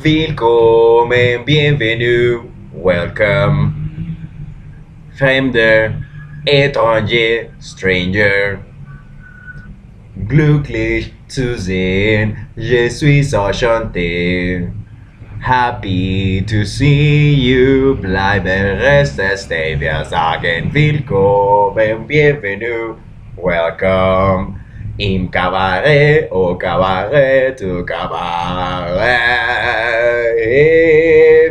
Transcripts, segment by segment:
Willkommen, bienvenue, welcome. Fremder, étranger, stranger. Glücklich zu sehen, je suis enchanté. Happy to see you, bleibe reste, stay. Wir sagen willkommen, bienvenue, welcome. Im cabaret, o cabaret, tu cabaret.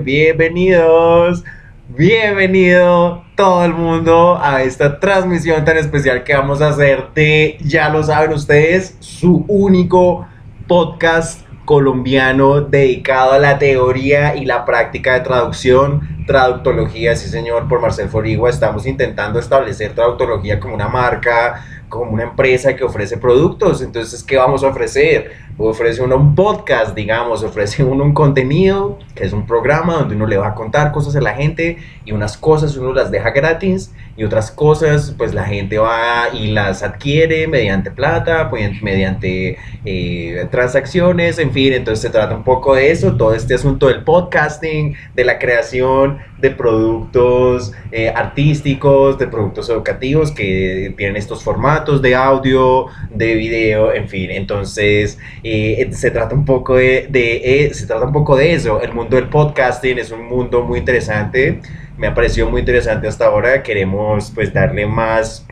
Bienvenidos, bienvenido todo el mundo a esta transmisión tan especial que vamos a hacer de, ya lo saben ustedes, su único podcast colombiano dedicado a la teoría y la práctica de traducción, traductología, sí señor, por Marcel Forigua. Estamos intentando establecer traductología como una marca, como una empresa que ofrece productos. Entonces, ¿qué vamos a ofrecer? Ofrece uno un podcast, digamos, ofrece uno un contenido, que es un programa donde uno le va a contar cosas a la gente y unas cosas uno las deja gratis y otras cosas pues la gente va y las adquiere mediante plata, pues, mediante eh, transacciones, en fin, entonces se trata un poco de eso, todo este asunto del podcasting, de la creación de productos eh, artísticos, de productos educativos que tienen estos formatos de audio, de video, en fin, entonces eh, se trata un poco de, de eh, se trata un poco de eso, el mundo del podcasting es un mundo muy interesante, me ha parecido muy interesante hasta ahora, queremos pues darle más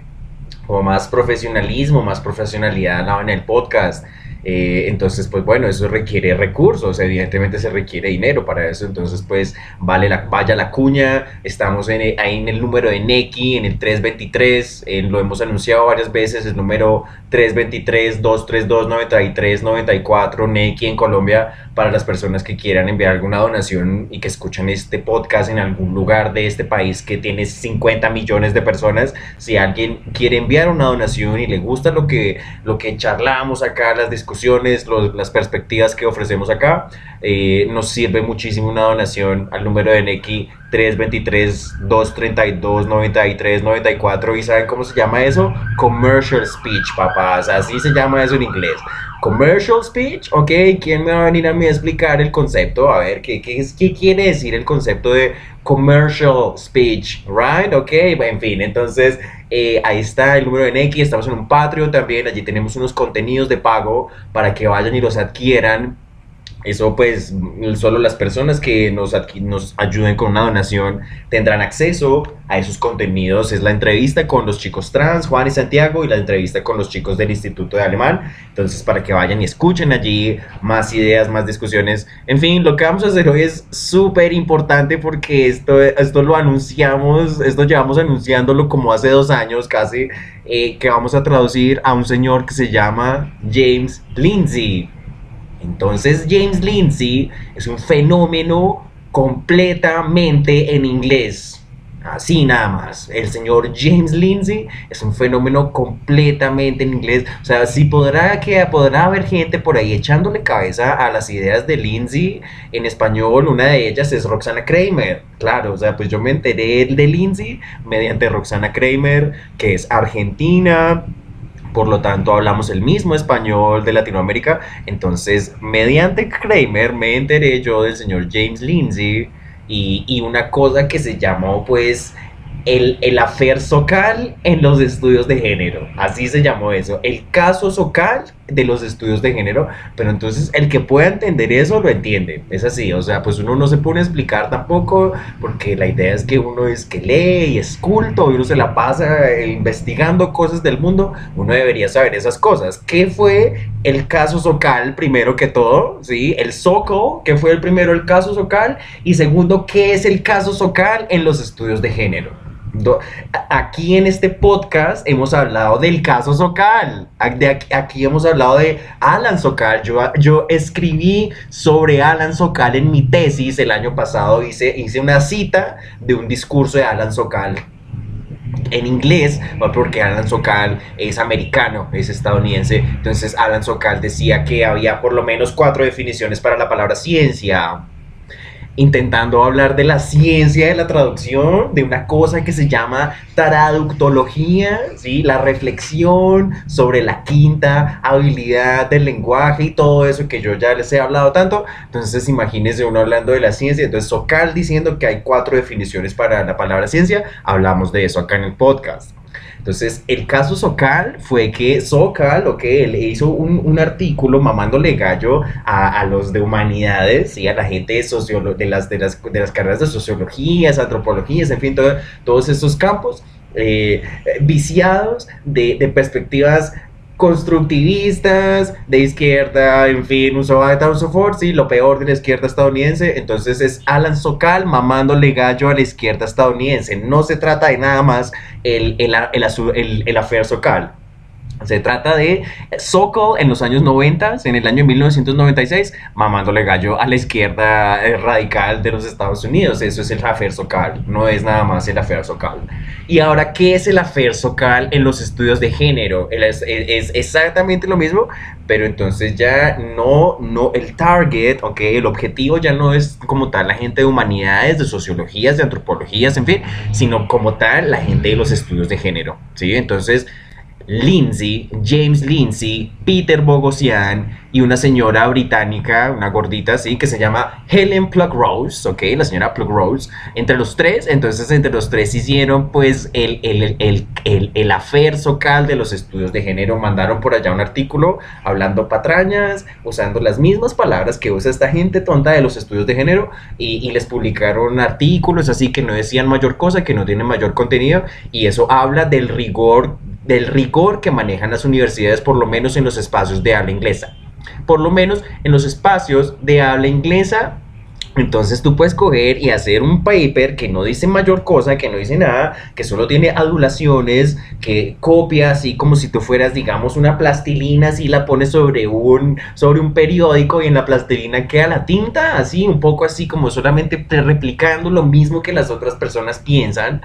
o más profesionalismo, más profesionalidad en el podcast. Eh, entonces, pues bueno, eso requiere recursos, evidentemente se requiere dinero para eso, entonces pues vale la, vaya la cuña, estamos en, ahí en el número de Neki, en el 323, eh, lo hemos anunciado varias veces, el número 323-232-9394, Neki en Colombia, para las personas que quieran enviar alguna donación y que escuchan este podcast en algún lugar de este país que tiene 50 millones de personas, si alguien quiere enviar una donación y le gusta lo que, lo que charlamos acá, las discusiones, los, las perspectivas que ofrecemos acá, eh, nos sirve muchísimo una donación al número de Neki 323-232-9394 y ¿saben cómo se llama eso? Commercial speech, papás, así se llama eso en inglés. Commercial speech, ok, ¿quién me va a venir a mí a explicar el concepto? A ver, ¿qué, qué, qué quiere decir el concepto de commercial speech, right? Ok, en fin, entonces eh, ahí está el número de Neki, estamos en un Patreon también, allí tenemos unos contenidos de pago para que vayan y los adquieran eso pues solo las personas que nos, nos ayuden con una donación tendrán acceso a esos contenidos. Es la entrevista con los chicos trans, Juan y Santiago, y la entrevista con los chicos del Instituto de Alemán. Entonces para que vayan y escuchen allí más ideas, más discusiones. En fin, lo que vamos a hacer hoy es súper importante porque esto, esto lo anunciamos, esto llevamos anunciándolo como hace dos años casi, eh, que vamos a traducir a un señor que se llama James Lindsay. Entonces James Lindsay es un fenómeno completamente en inglés. Así nada más. El señor James Lindsay es un fenómeno completamente en inglés. O sea, si podrá, que, podrá haber gente por ahí echándole cabeza a las ideas de Lindsay en español. Una de ellas es Roxana Kramer. Claro, o sea, pues yo me enteré de Lindsay mediante Roxana Kramer, que es argentina por lo tanto hablamos el mismo español de Latinoamérica. Entonces, mediante Kramer me enteré yo del señor James Lindsay y, y una cosa que se llamó pues el, el afer Socal en los estudios de género. Así se llamó eso. El caso Socal de los estudios de género. Pero entonces el que pueda entender eso lo entiende. Es así. O sea, pues uno no se pone a explicar tampoco. Porque la idea es que uno es que lee y es culto y uno se la pasa eh, investigando cosas del mundo. Uno debería saber esas cosas. ¿Qué fue el caso Socal primero que todo? ¿Sí? El Soco, ¿qué fue el primero el caso Socal? Y segundo, ¿qué es el caso Socal en los estudios de género? Aquí en este podcast hemos hablado del caso Socal. Aquí hemos hablado de Alan Socal. Yo, escribí sobre Alan Socal en mi tesis el año pasado. Hice, hice una cita de un discurso de Alan Socal en inglés, porque Alan Sokal es americano, es estadounidense. Entonces Alan Sokal decía que había por lo menos cuatro definiciones para la palabra ciencia intentando hablar de la ciencia de la traducción, de una cosa que se llama traductología, ¿sí? la reflexión sobre la quinta habilidad del lenguaje y todo eso que yo ya les he hablado tanto. Entonces imagínense uno hablando de la ciencia, entonces Socal diciendo que hay cuatro definiciones para la palabra ciencia, hablamos de eso acá en el podcast. Entonces, el caso Socal fue que Socal, ok, él hizo un, un artículo mamándole gallo a, a, los de humanidades y a la gente de, sociolo de, las, de, las, de las carreras de sociologías, antropologías, en fin, todo, todos estos campos. Eh, viciados de, de, perspectivas constructivistas, de izquierda, en fin, un sí, lo peor de la izquierda estadounidense. Entonces es Alan Sokal mamándole gallo a la izquierda estadounidense. No se trata de nada más el, el, el, el, el Sokal. Se trata de Sokol en los años 90, en el año 1996, mamándole gallo a la izquierda eh, radical de los Estados Unidos. Eso es el afer Sokal, no es nada más el afer Sokal. Y ahora, ¿qué es el afer Sokal en los estudios de género? Es, es, es, exactamente lo mismo, pero entonces ya no, no, el target, ok, el objetivo ya no es como tal la gente de humanidades, de sociologías, de antropologías, en fin, sino como tal la gente de los estudios de género, ¿sí? Entonces Lindsay, James Lindsay, Peter Bogosian y una señora británica, una gordita así, que se llama Helen Plugrose, ¿ok? La señora Plugrose. Entre los tres, entonces entre los tres hicieron pues el, el, el, el, el afer socal de los estudios de género. Mandaron por allá un artículo hablando patrañas, usando las mismas palabras que usa esta gente tonta de los estudios de género y, y les publicaron artículos así que no decían mayor cosa, que no tienen mayor contenido y eso habla del rigor del rigor que manejan las universidades, por lo menos en los espacios de habla inglesa. Por lo menos en los espacios de habla inglesa, entonces tú puedes coger y hacer un paper que no dice mayor cosa, que no dice nada, que solo tiene adulaciones, que copia así como si tú fueras, digamos, una plastilina, así la pones sobre un, sobre un periódico y en la plastilina queda la tinta, así, un poco así como solamente replicando lo mismo que las otras personas piensan.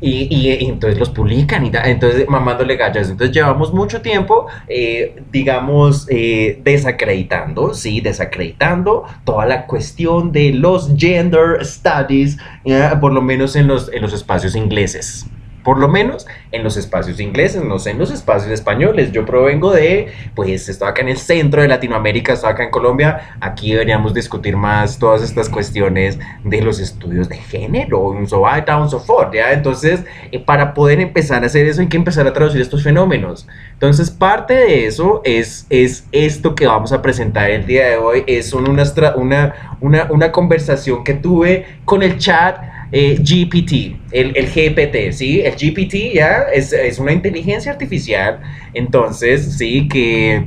Y, y, y, entonces los publican y da, entonces mamándole gallas. Entonces llevamos mucho tiempo, eh, digamos, eh, desacreditando, sí, desacreditando toda la cuestión de los gender studies, eh, por lo menos en los, en los espacios ingleses por lo menos en los espacios ingleses, no sé, en los espacios españoles. Yo provengo de, pues, estoy acá en el centro de Latinoamérica, estoy acá en Colombia. Aquí deberíamos discutir más todas estas cuestiones de los estudios de género, un so on, so forth, ¿ya? Entonces, eh, para poder empezar a hacer eso hay que empezar a traducir estos fenómenos. Entonces, parte de eso es, es esto que vamos a presentar el día de hoy. Es una, una, una, una conversación que tuve con el chat eh, GPT, el, el, GPT, ¿sí? El GPT ya es, es, una inteligencia artificial, entonces, sí, que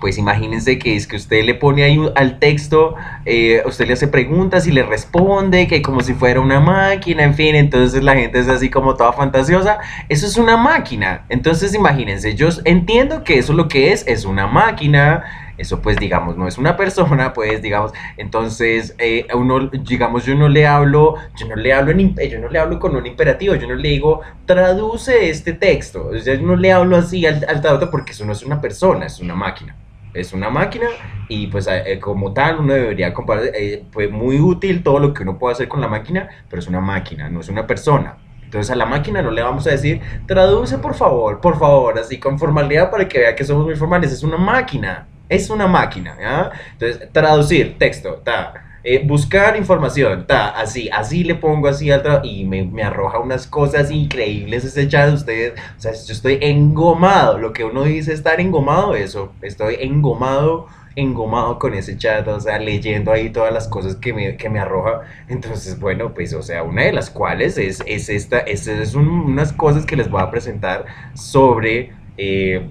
pues imagínense que es que usted le pone ahí al texto, eh, usted le hace preguntas y le responde, que como si fuera una máquina, en fin, entonces la gente es así como toda fantasiosa, eso es una máquina, entonces imagínense, yo entiendo que eso lo que es, es una máquina, eso pues digamos no es una persona, pues digamos, entonces eh, uno, digamos yo no le hablo, yo no le hablo en, yo no le hablo con un imperativo, yo no le digo traduce este texto, o sea, yo no le hablo así al, al traductor porque eso no es una persona, es una máquina. Es una máquina y pues eh, como tal uno debería comparar, eh, fue muy útil todo lo que uno puede hacer con la máquina, pero es una máquina, no es una persona. Entonces a la máquina no le vamos a decir, traduce por favor, por favor, así con formalidad para que vea que somos muy formales, es una máquina es una máquina, ¿ya? Entonces, traducir texto, ta. Eh, buscar información, ta, así, así le pongo así al y me, arroja unas cosas increíbles ese chat de ustedes. O sea, yo estoy engomado. Lo que uno dice estar engomado, eso. Estoy engomado, engomado con ese chat, o sea, leyendo ahí todas las cosas que me, que me arroja. Entonces, bueno, pues, o sea, una de las cuales es, es esta, es, es un, unas cosas que les voy a presentar sobre. Eh,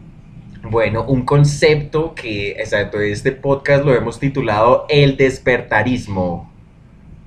bueno, un concepto que, exacto, este podcast lo hemos titulado El despertarismo.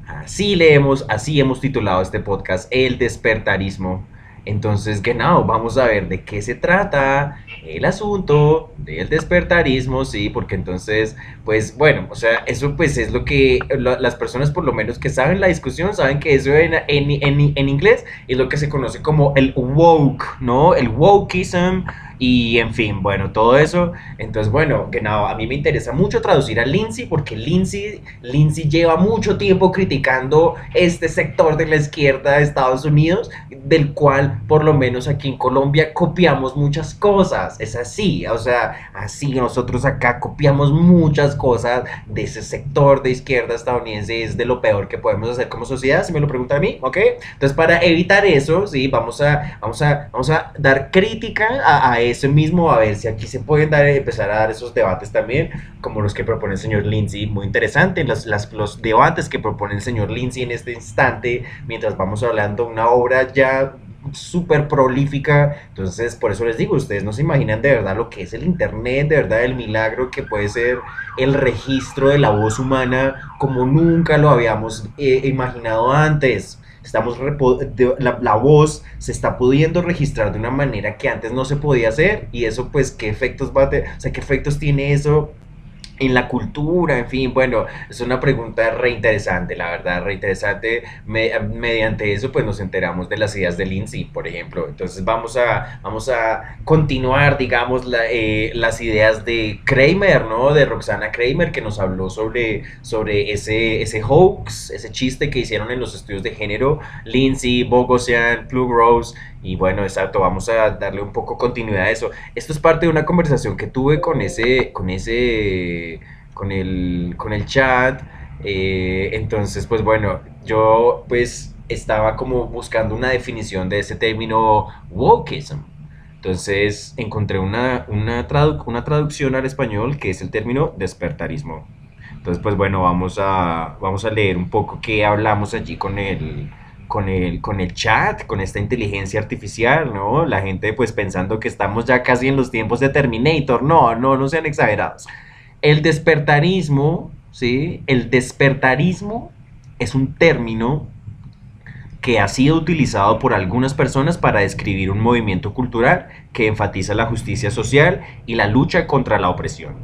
Así leemos, así hemos titulado este podcast, El despertarismo. Entonces, genau, vamos a ver de qué se trata el asunto del despertarismo, sí, porque entonces, pues bueno, o sea, eso pues es lo que las personas por lo menos que saben la discusión, saben que eso en, en, en, en inglés es lo que se conoce como el woke, ¿no? El wokeism Y en fin, bueno, todo eso. Entonces, bueno, que nada, a mí me interesa mucho traducir a Lindsay porque Lindsay, Lindsay lleva mucho tiempo criticando este sector de la izquierda de Estados Unidos, del cual por lo menos aquí en Colombia copiamos muchas cosas. Es así, o sea, así nosotros acá copiamos muchas cosas de ese sector de izquierda estadounidense. Es de lo peor que podemos hacer como sociedad, si me lo preguntan a mí, ¿ok? Entonces, para evitar eso, sí, vamos a, vamos a, vamos a dar crítica a, a eso mismo, a ver si aquí se pueden dar, empezar a dar esos debates también, como los que propone el señor Lindsay. Muy interesante los, las, los debates que propone el señor Lindsay en este instante, mientras vamos hablando una obra ya súper prolífica. Entonces, por eso les digo, ustedes no se imaginan de verdad lo que es el Internet, de verdad el milagro que puede ser el registro de la voz humana como nunca lo habíamos eh, imaginado antes. Estamos la, la, voz se está pudiendo registrar de una manera que antes no se podía hacer y eso pues qué efectos va a tener, o sea, qué efectos tiene eso en la cultura, en fin, bueno, es una pregunta re interesante, la verdad, re interesante. mediante eso, pues nos enteramos de las ideas de Lindsay, por ejemplo. Entonces vamos a, vamos a continuar, digamos, eh, las ideas de Kramer, ¿no? De Roxana Kramer, que nos habló sobre, sobre ese, ese hoax, ese chiste que hicieron en los estudios de género, Lindsay, Bogosian, Plug Rose y bueno, exacto, vamos a darle un poco continuidad a eso. Esto es parte de una conversación que tuve con ese, con ese, con el, con el chat. Eh, entonces, pues bueno, yo pues estaba como buscando una definición de ese término wokeism. Entonces encontré una, una, una traducción al español que es el término despertarismo. Entonces, pues bueno, vamos a, vamos a leer un poco qué hablamos allí con el, con el, con el chat, con esta inteligencia artificial, ¿no? La gente pues pensando que estamos ya casi en los tiempos de Terminator. No, no, no sean exagerados. El despertarismo, ¿sí? El despertarismo es un término que ha sido utilizado por algunas personas para describir un movimiento cultural que enfatiza la justicia social y la lucha contra la opresión.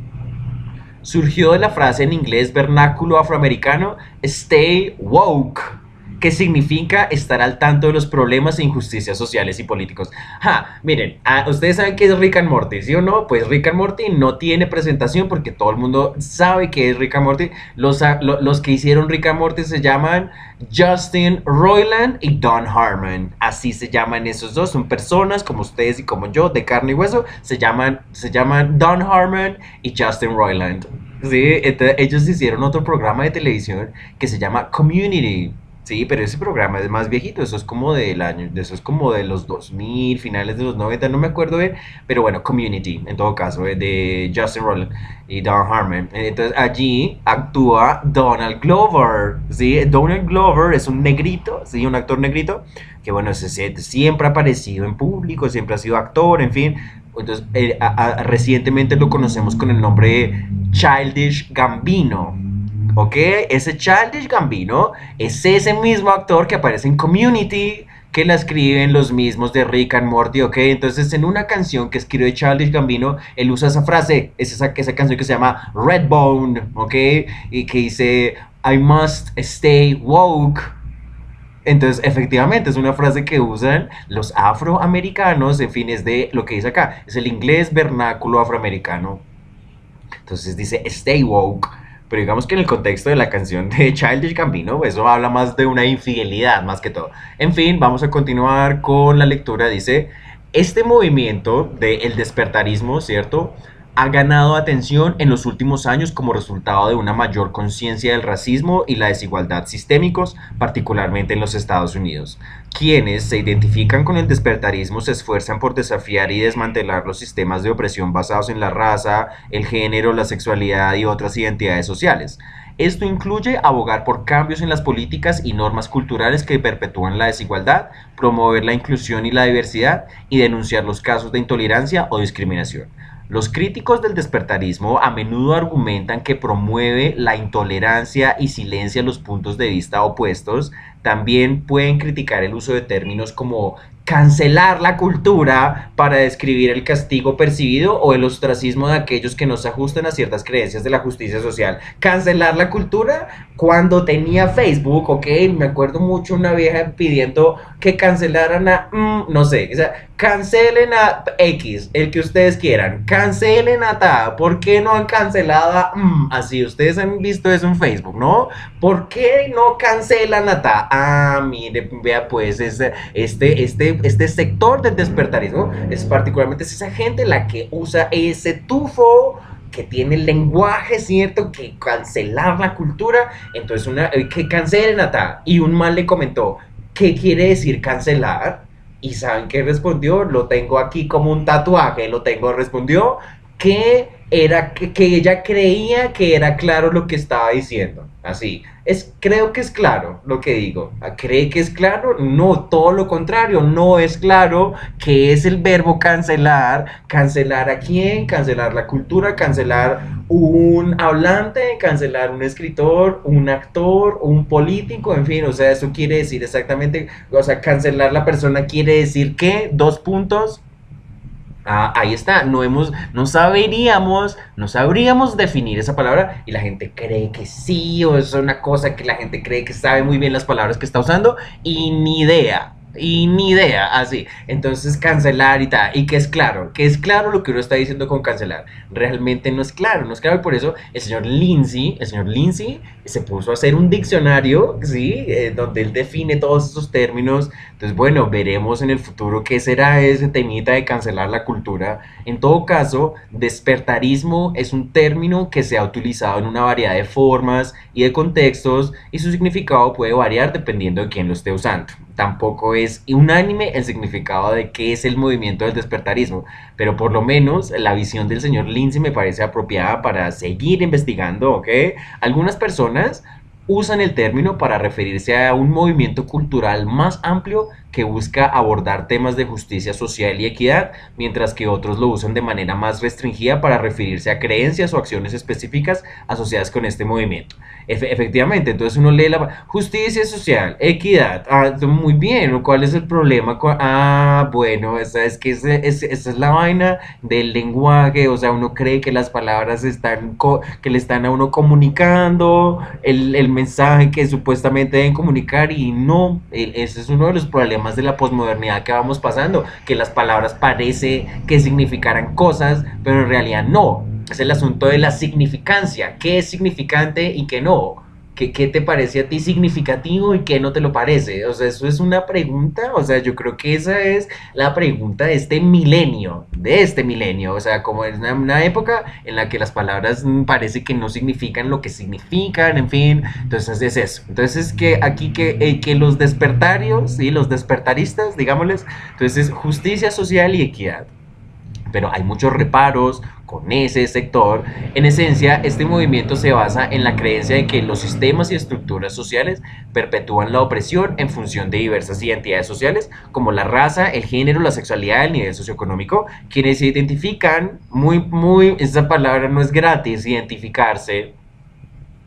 Surgió de la frase en inglés vernáculo afroamericano Stay woke, ¿Qué significa estar al tanto de los problemas e injusticias sociales y políticos. Ja, miren, ah, ustedes saben que es Rick and Morty, ¿sí o no? Pues Rick and Morty no tiene presentación porque todo el mundo sabe que es Rick and Morty. Los, ah, los que hicieron Rick and Morty se llaman Justin Roiland y Don Harmon. Así se llaman esos dos. Son personas como ustedes y como yo, de carne y hueso. Se llaman, se llaman Don Harmon y Justin Roiland. Sí, ellos hicieron otro programa de televisión que se llama Community. Sí, pero ese programa es más viejito, eso es como del año, eso es como de los 2000, finales de los 90, no me acuerdo bien, pero bueno, Community, en todo caso, eh, de Justin Roiland y Don Harmon. Entonces allí actúa Donald Glover, ¿sí? Donald Glover es un negrito, ¿sí? Un actor negrito, que bueno, siempre ha aparecido en público, siempre ha sido actor, en fin. Entonces, eh, recientemente lo conocemos con el nombre Childish Gambino, ¿ok? Ese Childish Gambino es ese mismo actor que aparece en Community, que la escriben los mismos de Rick and Morty, ¿ok? Entonces en una canción que escribe Childish Gambino, él usa esa frase, es esa, esa canción que se llama Redbone, ¿ok? Y que dice, I must stay woke. Entonces, efectivamente, es una frase que usan los afroamericanos, en fin, es de lo que dice acá, es el inglés vernáculo afroamericano. Entonces dice, stay woke. Pero digamos que en el contexto de la canción de Childish Gambino, eso habla más de una infidelidad más que todo. En fin, vamos a continuar con la lectura. Dice, este movimiento del despertarismo, ¿cierto? ha ganado atención en los últimos años como resultado de una mayor conciencia del racismo y la desigualdad sistémicos, particularmente en los Estados Unidos. Quienes se identifican con el despertarismo se esfuerzan por desafiar y desmantelar los sistemas de opresión basados en la raza, el género, la sexualidad y otras identidades sociales. Esto incluye abogar por cambios en las políticas y normas culturales que perpetúan la desigualdad, promover la inclusión y la diversidad y denunciar los casos de intolerancia o discriminación. Los críticos del despertarismo a menudo argumentan que promueve la intolerancia y silencia los puntos de vista opuestos. También pueden criticar el uso de términos como cancelar la cultura para describir el castigo percibido o el ostracismo de aquellos que no se ajustan a ciertas creencias de la justicia social. Cancelar la cultura cuando tenía Facebook, ok, me acuerdo mucho una vieja pidiendo que cancelaran a, mm, no sé, o sea, cancelen a X, el que ustedes quieran, cancelen a Ta, ¿por qué no han cancelado a mm? Así, ustedes han visto eso en Facebook, ¿no? ¿Por qué no cancelan a Ta? Ah, mire, vea pues, este, este, este, sector del despertarismo es particularmente esa gente la que usa ese tufo que tiene el lenguaje, ¿cierto? Que cancelar la cultura. Entonces, una, eh, que cancelen a Ta. Y un mal le comentó, ¿qué quiere decir cancelar? Y saben qué respondió, lo tengo aquí como un tatuaje, lo tengo, respondió que era que, ella creía que era claro lo que estaba diciendo. Así, es, creo que es claro lo que digo. ¿Cree que es claro? No, todo lo contrario, no es claro que es el verbo cancelar. ¿Cancelar a quién? Cancelar la cultura, cancelar un hablante, cancelar un escritor, un actor, un político, en fin, o sea, eso quiere decir exactamente, o sea, cancelar la persona quiere decir que, dos puntos, Ah, ahí está, no hemos, no saberíamos, no sabríamos definir esa palabra y la gente cree que sí, o es una cosa que la gente cree que sabe muy bien las palabras que está usando y ni idea. Y ni idea, así. Entonces cancelar y tal. Y que es claro, que es claro lo que uno está diciendo con cancelar. Realmente no es claro, no es claro. Y por eso el señor Lindsay, el señor Lindsay se puso a hacer un diccionario, ¿sí? Eh, donde él define todos esos términos. Entonces, bueno, veremos en el futuro qué será ese temita de cancelar la cultura. En todo caso, despertarismo es un término que se ha utilizado en una variedad de formas y de contextos y su significado puede variar dependiendo de quién lo esté usando tampoco es unánime el significado de qué es el movimiento del despertarismo, pero por lo menos la visión del señor Lindsay me parece apropiada para seguir investigando, ¿ok? Algunas personas usan el término para referirse a un movimiento cultural más amplio que busca abordar temas de justicia social y equidad, mientras que otros lo usan de manera más restringida para referirse a creencias o acciones específicas asociadas con este movimiento. efectivamente, entonces uno lee la justicia social, equidad, ah, muy bien, ¿cuál es el problema? Ah, bueno, esa es que esa, es la vaina del lenguaje, o sea, uno cree que las palabras están que le están a uno comunicando el, el mensaje que supuestamente deben comunicar y no, ese es uno de los problemas de la posmodernidad que vamos pasando, que las palabras parece que significaran cosas, pero en realidad no. Es el asunto de la significancia, qué es significante y qué no. ¿Qué, ¿Qué, te parece a ti significativo y qué no te lo parece? O sea, eso es una pregunta, o sea, yo creo que esa es la pregunta de este milenio, de este milenio, o sea, como es una, época en la que las palabras parece que no significan lo que significan, en fin, entonces es eso. Entonces que aquí que, eh, que los despertarios, y los despertaristas, digámosles, entonces justicia social y equidad pero hay muchos reparos con ese sector. En esencia, este movimiento se basa en la creencia de que los sistemas y estructuras sociales perpetúan la opresión en función de diversas identidades sociales, como la raza, el género, la sexualidad, el nivel socioeconómico, quienes se identifican, muy, muy, esa palabra no es gratis, identificarse,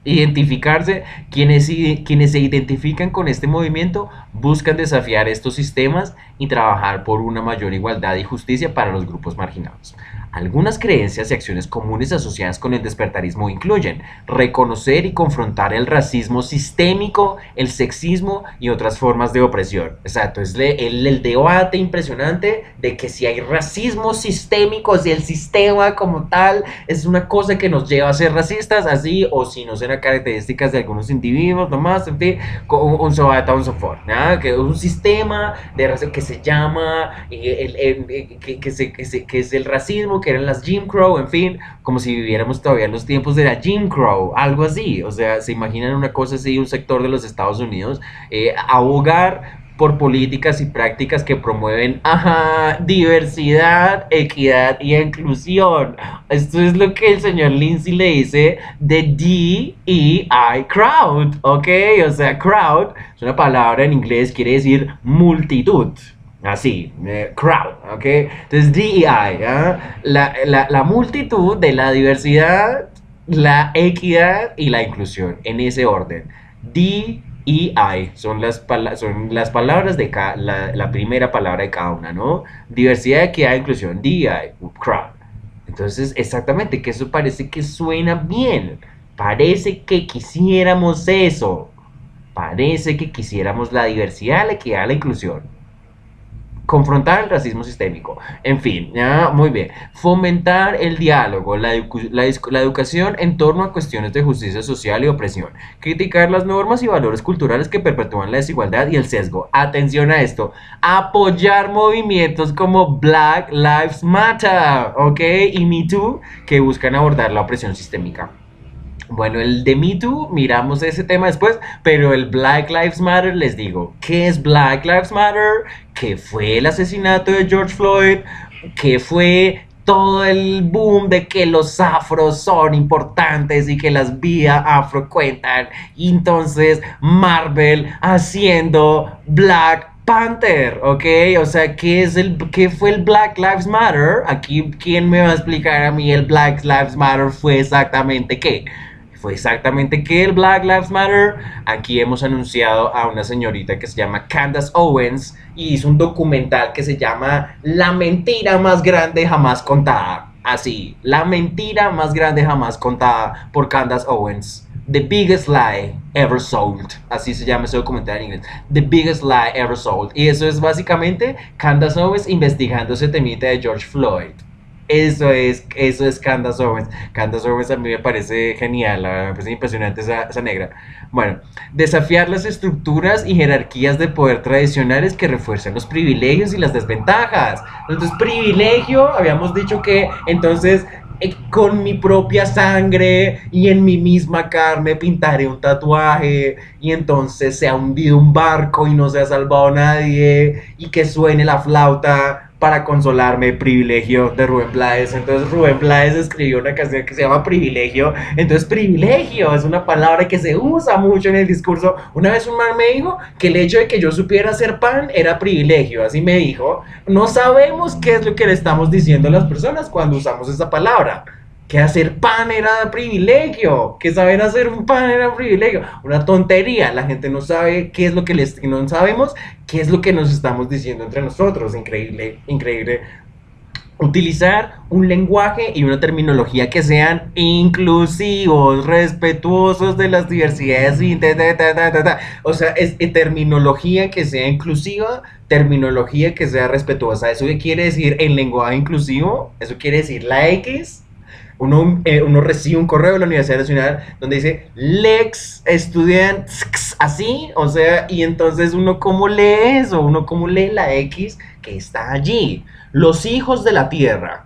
identificarse, quienes, quienes se identifican con este movimiento buscan desafiar estos sistemas y trabajar por una mayor igualdad y justicia para los grupos marginados. Algunas creencias y acciones comunes asociadas con el despertarismo incluyen reconocer y confrontar el racismo sistémico, el sexismo y otras formas de opresión. Exacto, es el, el debate impresionante de que si hay racismo sistémico, si el sistema como tal es una cosa que nos lleva a ser racistas, así, o si no serán características de algunos individuos, nomás, en fin, un, un sobata, un sofor, que es un sistema de que se llama, el, el, que, que, que, que es el racismo que eran las Jim Crow, en fin, como si viviéramos todavía en los tiempos de la Jim Crow, algo así. O sea, se imaginan una cosa así, un sector de los Estados Unidos, eh, abogar por políticas y prácticas que promueven ajá, diversidad, equidad y inclusión. Esto es lo que el señor Lindsay le dice de D-E-I, crowd, ¿ok? O sea, crowd es una palabra en inglés, quiere decir multitud. Así, eh, crowd, ¿ok? Entonces DEI, ¿ah? la, la, la multitud de la diversidad, la equidad y la inclusión, en ese orden. DEI, son las, son las palabras de cada, la, primera palabra de cada una, ¿no? Diversidad, equidad, inclusión, DI, crowd. Entonces, exactamente, que eso parece que suena bien. Parece que quisiéramos eso. Parece que quisiéramos la diversidad, la equidad, la inclusión confrontar el racismo sistémico. En fin, ya, muy bien. Fomentar el diálogo, la, la, educación en torno a cuestiones de justicia social y opresión. Criticar las normas y valores culturales que perpetúan la desigualdad y el sesgo. Atención a esto. Apoyar movimientos como Black Lives Matter. Y Me Too, que buscan abordar la opresión sistémica. Bueno, el de Me Too, miramos ese tema después, pero el Black Lives Matter, les digo, ¿qué es Black Lives Matter? ¿Qué fue el asesinato de George Floyd? ¿Qué fue todo el boom de que los afros son importantes y que las vías afro cuentan? Y entonces Marvel haciendo Black Panther, ¿ok? O sea, ¿qué, es el, ¿qué fue el Black Lives Matter? Aquí, ¿quién me va a explicar a mí el Black Lives Matter fue exactamente qué? Fue exactamente que el Black Lives Matter. Aquí hemos anunciado a una señorita que se llama Candace Owens y hizo un documental que se llama La mentira más grande jamás contada. Así, la mentira más grande jamás contada por Candace Owens. The Biggest Lie Ever Sold. Así se llama ese documental en inglés. The Biggest Lie Ever Sold. Y eso es básicamente Candace Owens investigando ese temita de George Floyd. Eso es, eso es Candace Owens. Candace Owens a mí me parece genial, me parece impresionante esa, esa negra. Bueno, desafiar las estructuras y jerarquías de poder tradicionales que refuerzan los privilegios y las desventajas. Entonces, privilegio, habíamos dicho que entonces eh, con mi propia sangre y en mi misma carne pintaré un tatuaje y entonces se ha hundido un barco y no se ha salvado nadie y que suene la flauta para consolarme, Privilegio de Rubén Blades. Entonces Rubén Blades escribió una canción que se llama Privilegio. Entonces privilegio es una palabra que se usa mucho en el discurso. Una vez un man me dijo que el hecho de que yo supiera hacer pan era privilegio, así me dijo. No sabemos qué es lo que le estamos diciendo a las personas cuando usamos esa palabra que hacer pan era privilegio, que saber hacer un pan era privilegio, una tontería, la gente no sabe qué es lo que les, no sabemos qué es lo que nos estamos diciendo entre nosotros, increíble, increíble. Utilizar un lenguaje y una terminología que sean inclusivos, respetuosos de las diversidades, y o sea, es, es terminología que sea inclusiva, terminología que sea respetuosa. ¿Eso qué quiere decir el lenguaje inclusivo? ¿Eso quiere decir la X? Uno, eh, uno recibe un correo de la Universidad Nacional donde dice Lex Estudiant así, o sea, y entonces uno cómo lee eso, uno cómo lee la X que está allí. Los hijos de la tierra.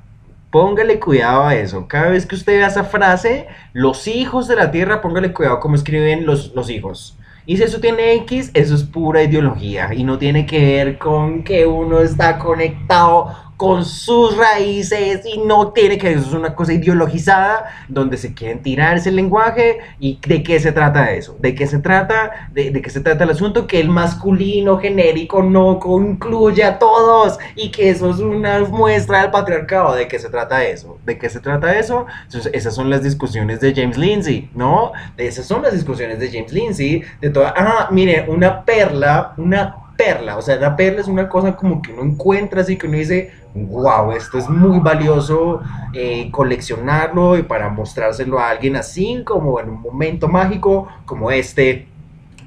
Póngale cuidado a eso. Cada vez que usted vea esa frase, los hijos de la tierra, póngale cuidado cómo escriben los, los hijos. Y si eso tiene X, eso es pura ideología y no tiene que ver con que uno está conectado con sus raíces y no tiene que eso es una cosa ideologizada donde se quieren tirar ese lenguaje y de qué se trata eso, de qué se trata, de, qué se trata el asunto, que el masculino genérico no incluye a todos y que eso es una muestra del patriarcado, de qué se trata eso, de qué se trata eso, esas son las discusiones de James Lindsay, ¿no? Esas son las discusiones de James Lindsay, de toda, ah, mire, una perla, una perla, o sea, la perla es una cosa como que uno encuentra así que uno dice, wow, esto es muy valioso eh, coleccionarlo y para mostrárselo a alguien así como en un momento mágico como este,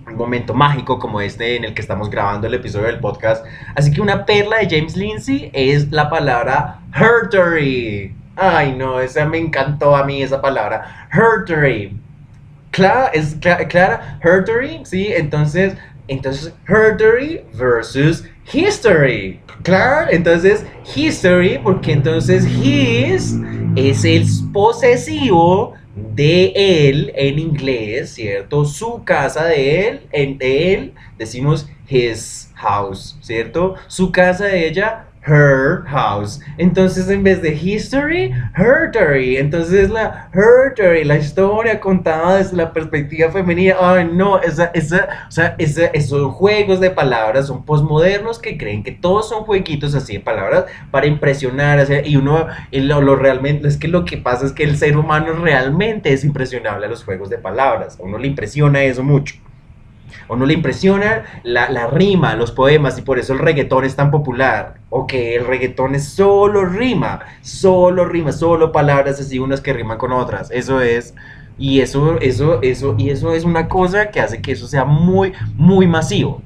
un momento mágico como este en el que estamos grabando el episodio del podcast. Así que una perla de James Lindsay es la palabra hertery. Ay, no, esa me encantó a mí esa palabra, hertery. Clara, es clara, hertery, sí, entonces, entonces hertery versus history. Claro, entonces history, porque entonces his es el posesivo de él en inglés, ¿cierto? Su casa de él, en él decimos his house, ¿cierto? Su casa de ella, her house. Entonces, en vez de history, hertory. Entonces, la hertory, la historia contada desde la perspectiva femenina. Ay, no, esa, esa, o sea, esos juegos de palabras son posmodernos que creen que todos son jueguitos así de palabras para impresionar. y uno, lo, lo, realmente, es que lo que pasa es que el ser humano realmente es impresionable a los juegos de palabras. A uno le impresiona eso mucho. O no le impresiona la, la, rima, los poemas, y por eso el reggaetón es tan popular. O que el reggaetón es solo rima, solo rima, solo palabras así, unas que riman con otras. Eso es. Y eso, eso, eso, y eso es una cosa que hace que eso sea muy, muy masivo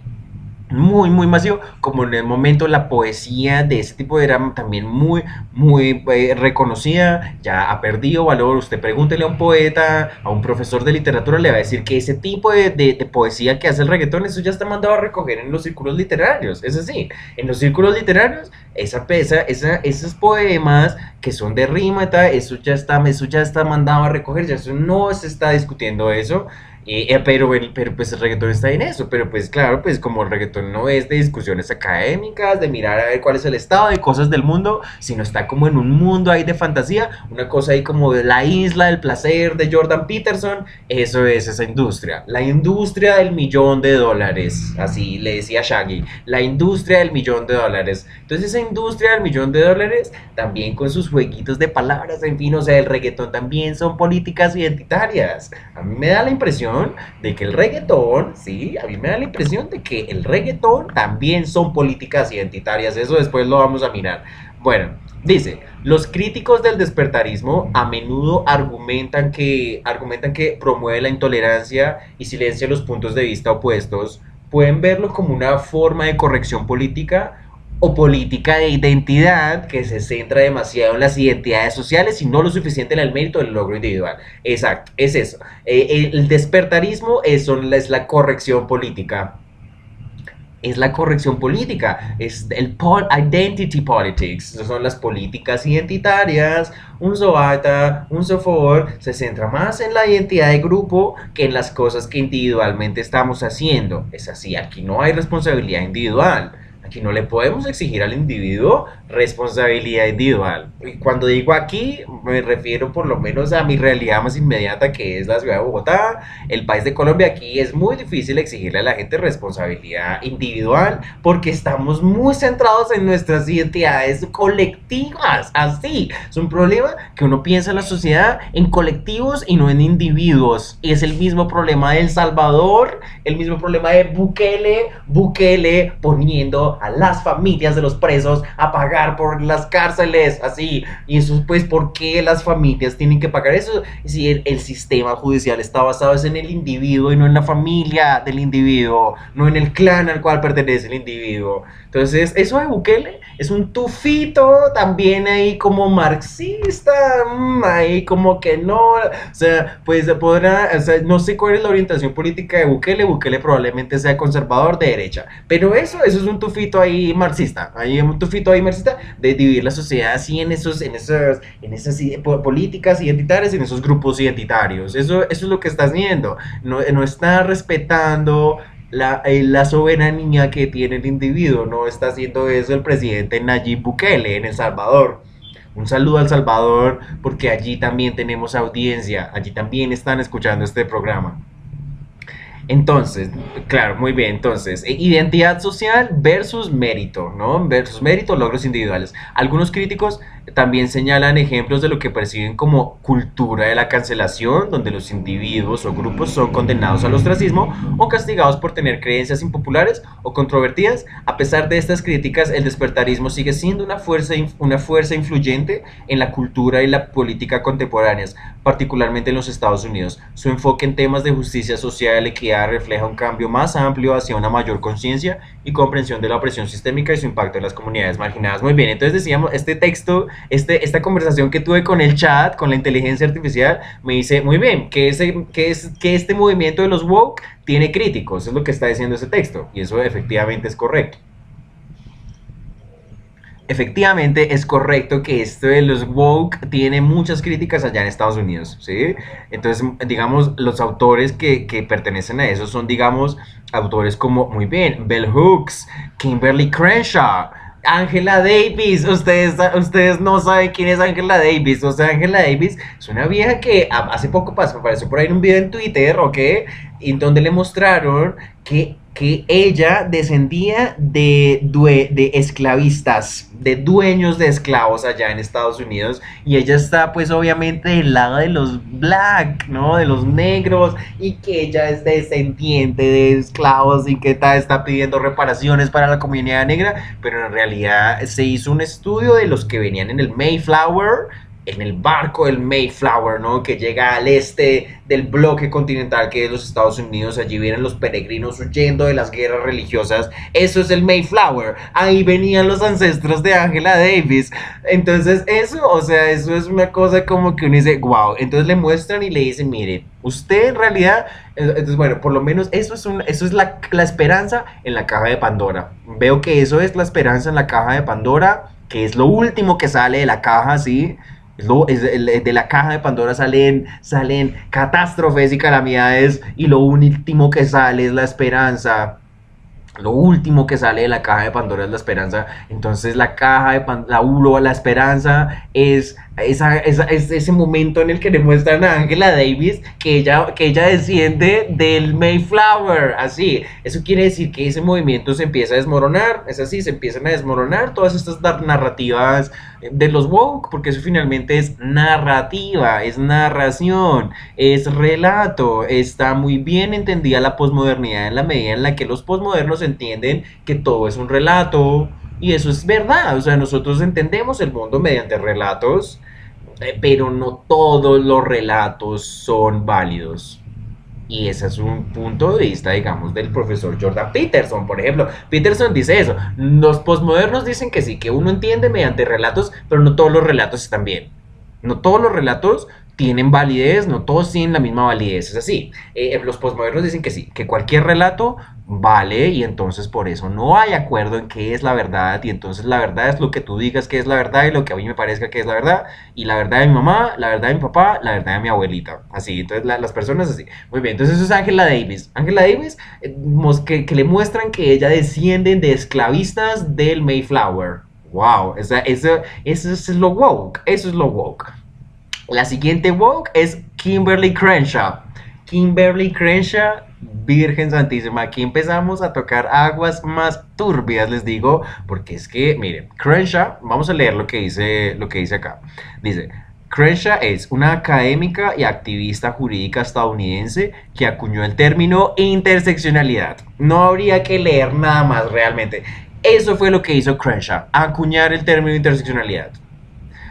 muy, muy masivo, como en el momento la poesía de ese tipo era también muy, muy eh, reconocida, ya ha perdido valor. Usted pregúntele a un poeta, a un profesor de literatura, le va a decir que ese tipo de, de, poesía que hace el reggaetón, eso ya está mandado a recoger en los círculos literarios. Es así, en los círculos literarios, esa pesa, esa, esos poemas que son de rima, eso ya está, eso ya está mandado a recoger, ya eso no se está discutiendo eso. Eh, pero, pero pues el reggaetón está en eso, pero pues claro, pues como el reggaetón no es de discusiones académicas, de mirar a ver cuál es el estado de cosas del mundo, sino está como en un mundo ahí de fantasía, una cosa ahí como de la isla del placer de Jordan Peterson, eso es esa industria, la industria del millón de dólares, así le decía Shaggy, la industria del millón de dólares. Entonces esa industria del millón de dólares, también con sus jueguitos de palabras, en fin, o sea, el reggaetón también son políticas identitarias. A mí me da la impresión de que el reggaetón, sí, a mí me da la impresión de que el reggaetón también son políticas identitarias, eso después lo vamos a mirar. Bueno, dice, los críticos del despertarismo a menudo argumentan que, argumentan que promueve la intolerancia y silencia los puntos de vista opuestos, pueden verlo como una forma de corrección política o política de identidad que se centra demasiado en las identidades sociales y no lo suficiente en el mérito del logro individual. Exacto, es eso. Eh, el despertarismo es, es la corrección política es la corrección política, es el identity politics, son las políticas identitarias, un Zoata, un Sofor, se centra más en la identidad de grupo que en las cosas que individualmente estamos haciendo. Es así, aquí no hay responsabilidad individual. Aquí no le podemos exigir al individuo responsabilidad individual. Y cuando digo aquí, me refiero por lo menos a mi realidad más inmediata, que es la ciudad de Bogotá, el país de Colombia. Aquí es muy difícil exigirle a la gente responsabilidad individual porque estamos muy centrados en nuestras identidades colectivas. Así, es un problema que uno piensa en la sociedad en colectivos y no en individuos. Es el mismo problema de El Salvador, el mismo problema de Bukele, Bukele poniendo a las familias de los presos a pagar por las cárceles, así. Y eso, pues, ¿por qué las familias tienen que pagar eso? Si el, el sistema judicial está basado en el individuo y no en la familia del individuo, no en el clan al cual pertenece el individuo. Entonces, eso de Bukele es un tufito también ahí como marxista, mm, ahí como que no, o sea, pues podrá, o sea, no sé cuál es la orientación política de Bukele, Bukele probablemente sea conservador de derecha, pero eso, eso es un tufito ahí marxista, hay un tufito ahí marxista de dividir la sociedad así en esos, en esas, en esas políticas identitarias, en esos grupos identitarios, eso, eso es lo que está haciendo, no, no está respetando la, eh, la, soberanía que tiene el individuo. No está haciendo eso el presidente Nayib Bukele en El Salvador. Un saludo al Salvador porque allí también tenemos audiencia, allí también están escuchando este programa. Entonces, claro, muy bien. Entonces, eh, identidad social versus mérito, ¿no? Versus mérito, logros individuales. Algunos críticos también señalan ejemplos de lo que perciben como cultura de la cancelación, donde los individuos o grupos son condenados al ostracismo o castigados por tener creencias impopulares o controvertidas. A pesar de estas críticas, el despertarismo sigue siendo una fuerza, una fuerza influyente en la cultura y la política contemporáneas, particularmente en los Estados Unidos. Su enfoque en temas de justicia social, equidad, refleja un cambio más amplio hacia una mayor conciencia y comprensión de la opresión sistémica y su impacto en las comunidades marginadas. Muy bien, entonces decíamos, este texto este, esta conversación que tuve con el chat, con la inteligencia artificial, me dice, muy bien, que, ese, que, es, que este movimiento de los woke tiene críticos, es lo que está diciendo ese texto, y eso efectivamente es correcto. Efectivamente es correcto que esto de los woke tiene muchas críticas allá en Estados Unidos, ¿sí? Entonces, digamos, los autores que, que pertenecen a eso son, digamos, autores como, muy bien, Bell Hooks, Kimberly Crenshaw, Angela Davis, ustedes, ustedes no saben quién es Angela Davis. O sea, Angela Davis es una vieja que hace poco pasó, apareció por ahí en un video en Twitter, ¿ok? En donde le mostraron que, que ella descendía de, due- de esclavistas, de dueños de esclavos allá en Estados Unidos, y ella está pues obviamente del lado de los black, ¿no? De los negros, y que ella es descendiente de esclavos y que ta- está pidiendo reparaciones para la comunidad negra, pero en realidad se hizo un estudio de los que venían en el Mayflower, en el barco del Mayflower, ¿no? Que llega al este del bloque continental que es los Estados Unidos. Allí vienen los peregrinos huyendo de las guerras religiosas. Eso es el Mayflower. Ahí venían los ancestros de Angela Davis. Entonces, eso, o sea, eso es una cosa como que uno dice, wow. Entonces le muestran y le dicen, mire, usted en realidad, entonces, bueno, por lo menos eso es, un, eso es la, la esperanza en la caja de Pandora. Veo que eso es la esperanza en la caja de Pandora, que es lo último que sale de la caja, ¿sí? De la caja de Pandora salen, salen catástrofes y calamidades y lo último que sale es la esperanza. Lo último que sale de la caja de Pandora es la esperanza. Entonces la caja de Pandora, la la esperanza es esa, esa- es ese momento en el que le muestran a Angela Davis que ella, que ella desciende del Mayflower. Así. Eso quiere decir que ese movimiento se empieza a desmoronar. Es así, se empiezan a desmoronar todas estas nar- narrativas de los woke, porque eso finalmente es narrativa, es narración, es relato. Está muy bien entendida la posmodernidad en la medida en la que los posmodernos entienden que todo es un relato. Y eso es verdad, o sea, nosotros entendemos el mundo mediante relatos, pero no todos los relatos son válidos. Y ese es un punto de vista, digamos, del profesor Jordan Peterson, por ejemplo. Peterson dice eso. Los posmodernos dicen que sí, que uno entiende mediante relatos, pero no todos los relatos están bien. No todos los relatos tienen validez, no todos tienen la misma validez. Es así. Eh, los posmodernos dicen que sí, que cualquier relato vale y entonces por eso no hay acuerdo en qué es la verdad y entonces la verdad es lo que tú digas que es la verdad y lo que a mí me parezca que es la verdad y la verdad de mi mamá, la verdad de mi papá, la verdad de mi abuelita. Así, entonces la- las personas así. Muy bien, entonces eso es Angela Davis. Angela Davis, eh, que, le muestran que ella desciende de esclavistas del Mayflower. Wow, eso, eso es lo woke, eso es lo woke. La siguiente woke es Kimberly Crenshaw. Kimberly Crenshaw, Virgen Santísima. Aquí empezamos a tocar aguas más turbias, les digo, porque es que, miren, Crenshaw, vamos a leer lo que dice, lo que dice acá. Dice, Crenshaw es una académica y activista jurídica estadounidense que acuñó el término interseccionalidad. No habría que leer nada más realmente. Eso fue lo que hizo Crenshaw, acuñar el término interseccionalidad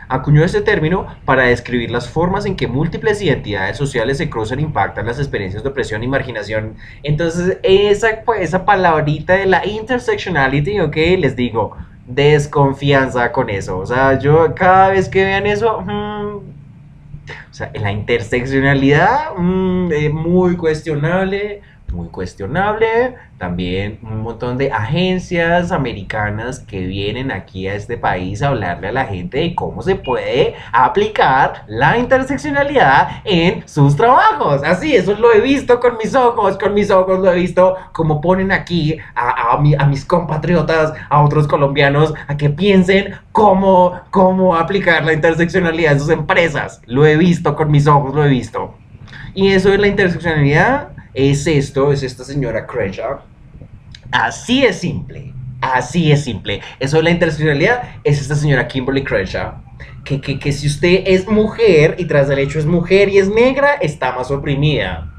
acuñó este término para describir las formas en que múltiples identidades sociales se cruzan e impactan las experiencias de opresión y marginación. Entonces, esa, pues, esa palabrita de la intersectionality, ok, les digo, desconfianza con eso. O sea, yo cada vez que vean eso, mm, o sea, la interseccionalidad, mm, eh, muy cuestionable, muy cuestionable. También un montón de agencias americanas que vienen aquí a este país a hablarle a la gente de cómo se puede aplicar la interseccionalidad en sus trabajos. Así, eso lo he visto con mis ojos, con mis ojos lo he visto como ponen aquí a, a, mi- a mis compatriotas, a otros colombianos, a que piensen cómo, cómo aplicar la interseccionalidad en sus empresas. Lo he visto con mis ojos, lo he visto. Y eso es la interseccionalidad, es esto, es esta señora Crenshaw. Así es simple, así es simple. Eso de la interseccionalidad es esta señora Kimberly Crenshaw. Que, que, que si usted es mujer y tras del hecho es mujer y es negra, está más oprimida.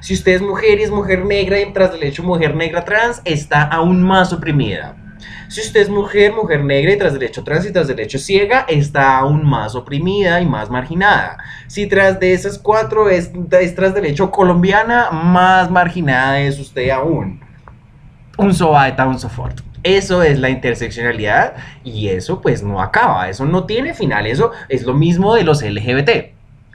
Si usted es mujer y es mujer negra y tras del hecho mujer negra trans, está aún más oprimida. Si usted es mujer, mujer negra y tras del hecho trans y tras del hecho ciega, está aún más oprimida y más marginada. Si tras de esas cuatro es, tras del hecho colombiana, más marginada es usted aún. Un so beta, un so fort. Eso es la interseccionalidad y eso pues no acaba, eso no tiene final, eso es lo mismo de los LGBT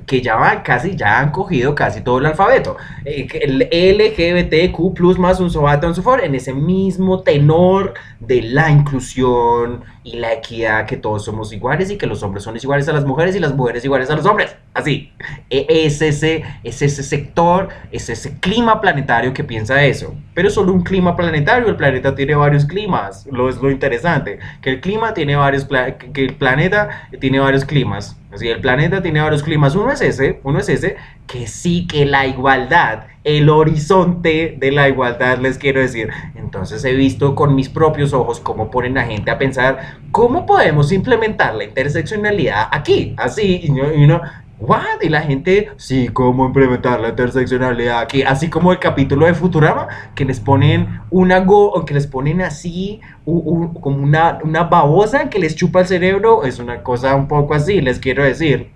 que ya van casi, ya han cogido casi todo el alfabeto. Eh, el LGBTQ plus más un sobato un sofor en ese mismo tenor de la inclusión y la equidad, que todos somos iguales y que los hombres son iguales a las mujeres y las mujeres iguales a los hombres. Así. E- Es ese, es ese sector, es ese clima planetario que piensa eso. Pero solo un clima planetario, el planeta tiene varios climas. Lo es lo interesante, que el clima tiene varios, que el planeta tiene varios climas. Así, el planeta tiene varios climas. Uno es ese, uno es ese, que sí que la igualdad, el horizonte de la igualdad, les quiero decir. Entonces he visto con mis propios ojos cómo ponen a gente a pensar cómo podemos implementar la interseccionalidad aquí, así, y uno, ¿What? Y la gente, sí, ¿cómo implementar la interseccionalidad aquí? Así como el capítulo de Futurama, que les ponen una go, que les ponen así, como una, una babosa que les chupa el cerebro, es una cosa un poco así, les quiero decir.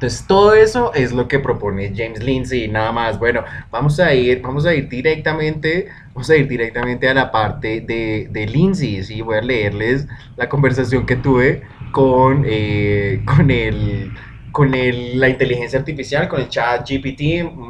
Entonces, todo eso es lo que propone James Lindsay, nada más. Bueno, vamos a ir, vamos a ir directamente, vamos a ir directamente a la parte de, de Lindsay, ¿sí? Voy a leerles la conversación que tuve con, eh, con el con el, la inteligencia artificial, con el chat GPT,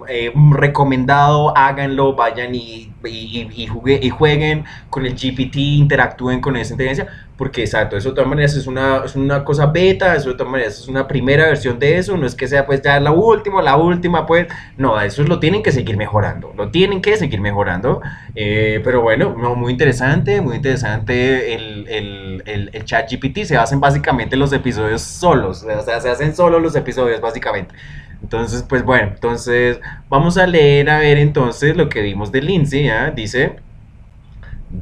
eh, recomendado, háganlo, vayan y, y, y, y, jueguen con el GPT, interactúen con esa inteligencia, porque exacto, eso de todas maneras es una, es una cosa beta, eso de todas maneras es una primera versión de eso, no es que sea pues ya la última, la última, pues, no, eso lo tienen que seguir mejorando, lo tienen que seguir mejorando, eh, pero bueno, no, muy interesante, muy interesante el, el, el, el, chat GPT, se hacen básicamente los episodios solos, o sea, se hacen solo los episodios básicamente. Entonces, pues bueno, entonces vamos a leer a ver entonces lo que vimos de Lindsay, ¿ya? dice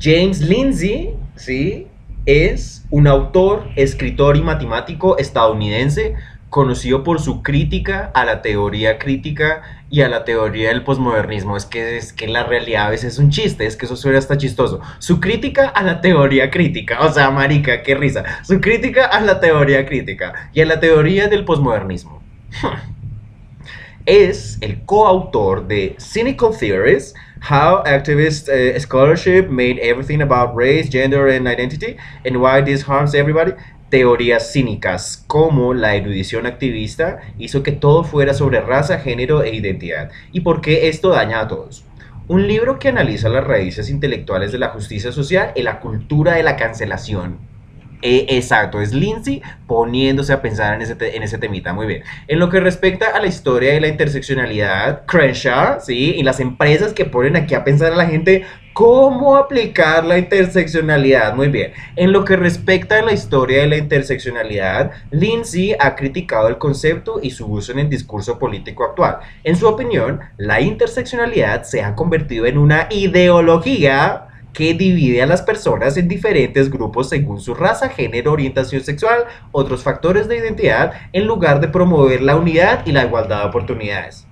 James Lindsay, ¿sí? Es un autor, escritor y matemático estadounidense conocido por su crítica a la teoría crítica y a la teoría del posmodernismo. Es que, es que la realidad a veces es un chiste, es que eso suena hasta chistoso. Su crítica a la teoría crítica, o sea, marica, qué risa. Su crítica a la teoría crítica y a la teoría del posmodernismo. es el coautor de Cynical Theories, How Activist uh, Scholarship Made Everything About Race, Gender and Identity, and Why This Harms Everybody. Teorías cínicas, como la erudición activista hizo que todo fuera sobre raza, género e identidad, y por qué esto daña a todos. Un libro que analiza las raíces intelectuales de la justicia social y la cultura de la cancelación eh, exacto, es Lindsay poniéndose a pensar en ese, en ese temita. Muy bien. En lo que respecta a la historia de la interseccionalidad, Crenshaw, ¿sí? Y las empresas que ponen aquí a pensar a la gente cómo aplicar la interseccionalidad. Muy bien. En lo que respecta a la historia de la interseccionalidad, Lindsay ha criticado el concepto y su uso en el discurso político actual. En su opinión, la interseccionalidad se ha convertido en una ideología que divide a las personas en diferentes grupos según su raza, género, orientación sexual, otros factores de identidad, en lugar de promover la unidad y la igualdad de oportunidades.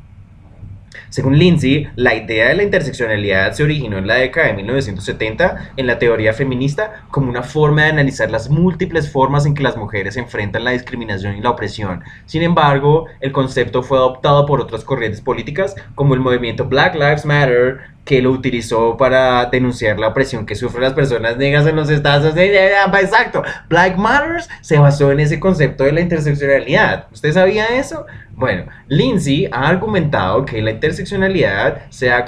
Según Lindsay, la idea de la interseccionalidad se originó en la década de 1970 en la teoría feminista como una forma de analizar las múltiples formas en que las mujeres enfrentan la discriminación y la opresión. Sin embargo, el concepto fue adoptado por otras corrientes políticas como el movimiento Black Lives Matter, que lo utilizó para denunciar la opresión que sufren las personas negras en los Estados Unidos. Exacto, Black Matters se basó en ese concepto de la interseccionalidad. ¿Usted sabía eso? Bueno, Lindsay ha argumentado que la interseccionalidad se ha,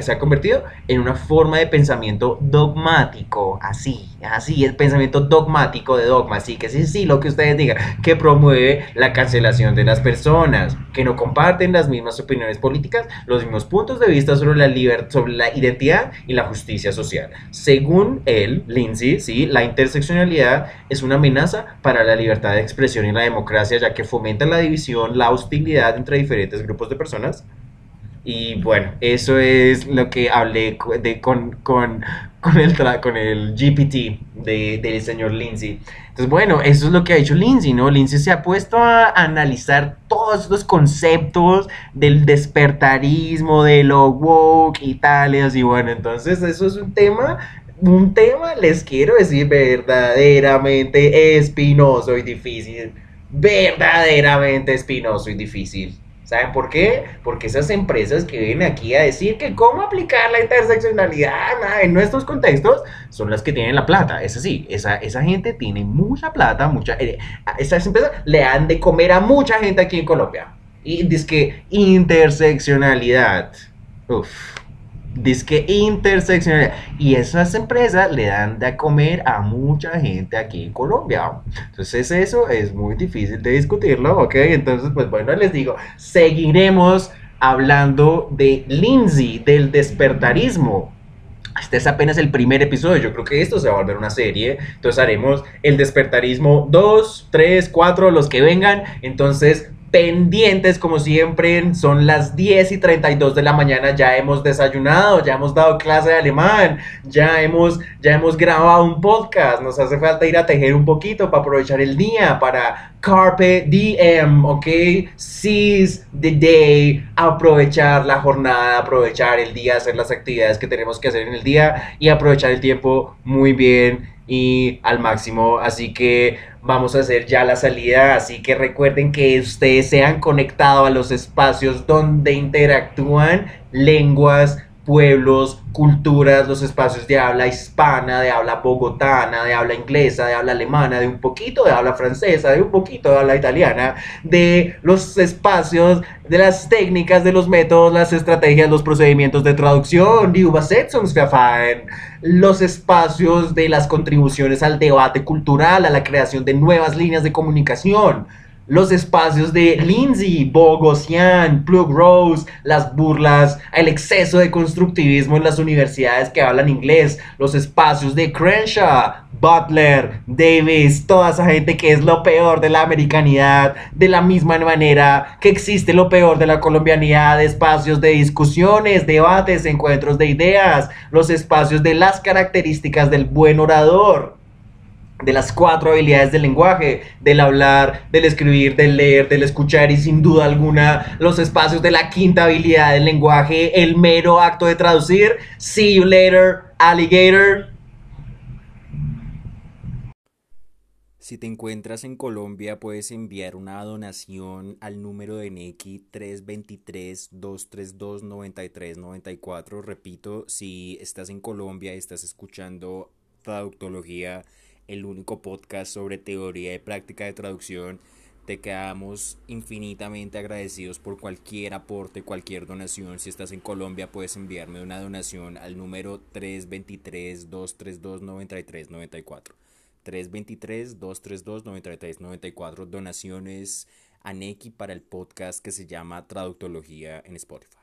se ha convertido en una forma de pensamiento dogmático, así, así, el pensamiento dogmático de dogma, así que sí, sí, lo que ustedes digan, que promueve la cancelación de las personas, que no comparten las mismas opiniones políticas, los mismos puntos de vista sobre la libertad, sobre la identidad y la justicia social. Según él, Lindsay, sí, la interseccionalidad es una amenaza para la libertad de expresión y la democracia, ya que fomenta la división, la hostilidad entre diferentes grupos de personas. Y bueno, eso es lo que hablé de, con, con, con, el, con el GPT de, del señor Lindsay. Entonces, bueno, eso es lo que ha hecho Lindsay, ¿no? Lindsay se ha puesto a analizar todos los conceptos del despertarismo, de lo woke y tales. Y bueno, entonces eso es un tema un tema, les quiero decir, verdaderamente espinoso y difícil verdaderamente espinoso y difícil. ¿Saben por qué? Porque esas empresas que vienen aquí a decir que cómo aplicar la interseccionalidad en nuestros contextos son las que tienen la plata. Es así, esa, esa gente tiene mucha plata, mucha, eh, esas empresas le han de comer a mucha gente aquí en Colombia. Y dice que interseccionalidad. Uf disque interseccional y esas empresas le dan de comer a mucha gente aquí en Colombia entonces eso es muy difícil de discutirlo ok entonces pues bueno les digo seguiremos hablando de Lindsay del despertarismo este es apenas el primer episodio. Yo creo que esto se va a volver una serie. Entonces haremos el despertarismo 2, 3, 4, los que vengan. Entonces pendientes como siempre, son las 10 y 32 de la mañana, ya hemos desayunado, ya hemos dado clase de alemán, ya hemos, ya hemos grabado un podcast, nos hace falta ir a tejer un poquito para aprovechar el día, para carpe diem, ok, seize the day, aprovechar la jornada, aprovechar el día, hacer las actividades que tenemos que hacer en el día y aprovechar el tiempo muy bien y al máximo, así que vamos a hacer ya la salida, así que recuerden que ustedes se han conectado a los espacios donde interactúan lenguas, pueblos, culturas, los espacios de habla hispana, de habla bogotana, de habla inglesa, de habla alemana, de un poquito de habla francesa, de un poquito de habla italiana, de los espacios, de las técnicas, de los métodos, las estrategias, los procedimientos de traducción, die Übersetzungsverfahren, los espacios de las contribuciones al debate cultural, a la creación de nuevas líneas de comunicación, los espacios de Lindsay, Bogosian, Plug Rose, las burlas, el exceso de constructivismo en las universidades que hablan inglés, los espacios de Crenshaw, Butler, Davis, toda esa gente que es lo peor de la americanidad, de la misma manera que existe lo peor de la colombianidad, espacios de discusiones, debates, encuentros de ideas, los espacios de las características del buen orador de las cuatro habilidades del lenguaje, del hablar, del escribir, del leer, del escuchar y sin duda alguna los espacios de la quinta habilidad del lenguaje, el mero acto de traducir. See you later, alligator. Si te encuentras en Colombia, puedes enviar una donación al número de NECI 323-232-9394. Repito, si estás en Colombia y estás escuchando traductología, el único podcast sobre teoría y práctica de traducción. Te quedamos infinitamente agradecidos por cualquier aporte, cualquier donación. Si estás en Colombia, puedes enviarme una donación al número 323-232-9394. 323-232-9394. Donaciones a Neki para el podcast que se llama Traductología en Spotify.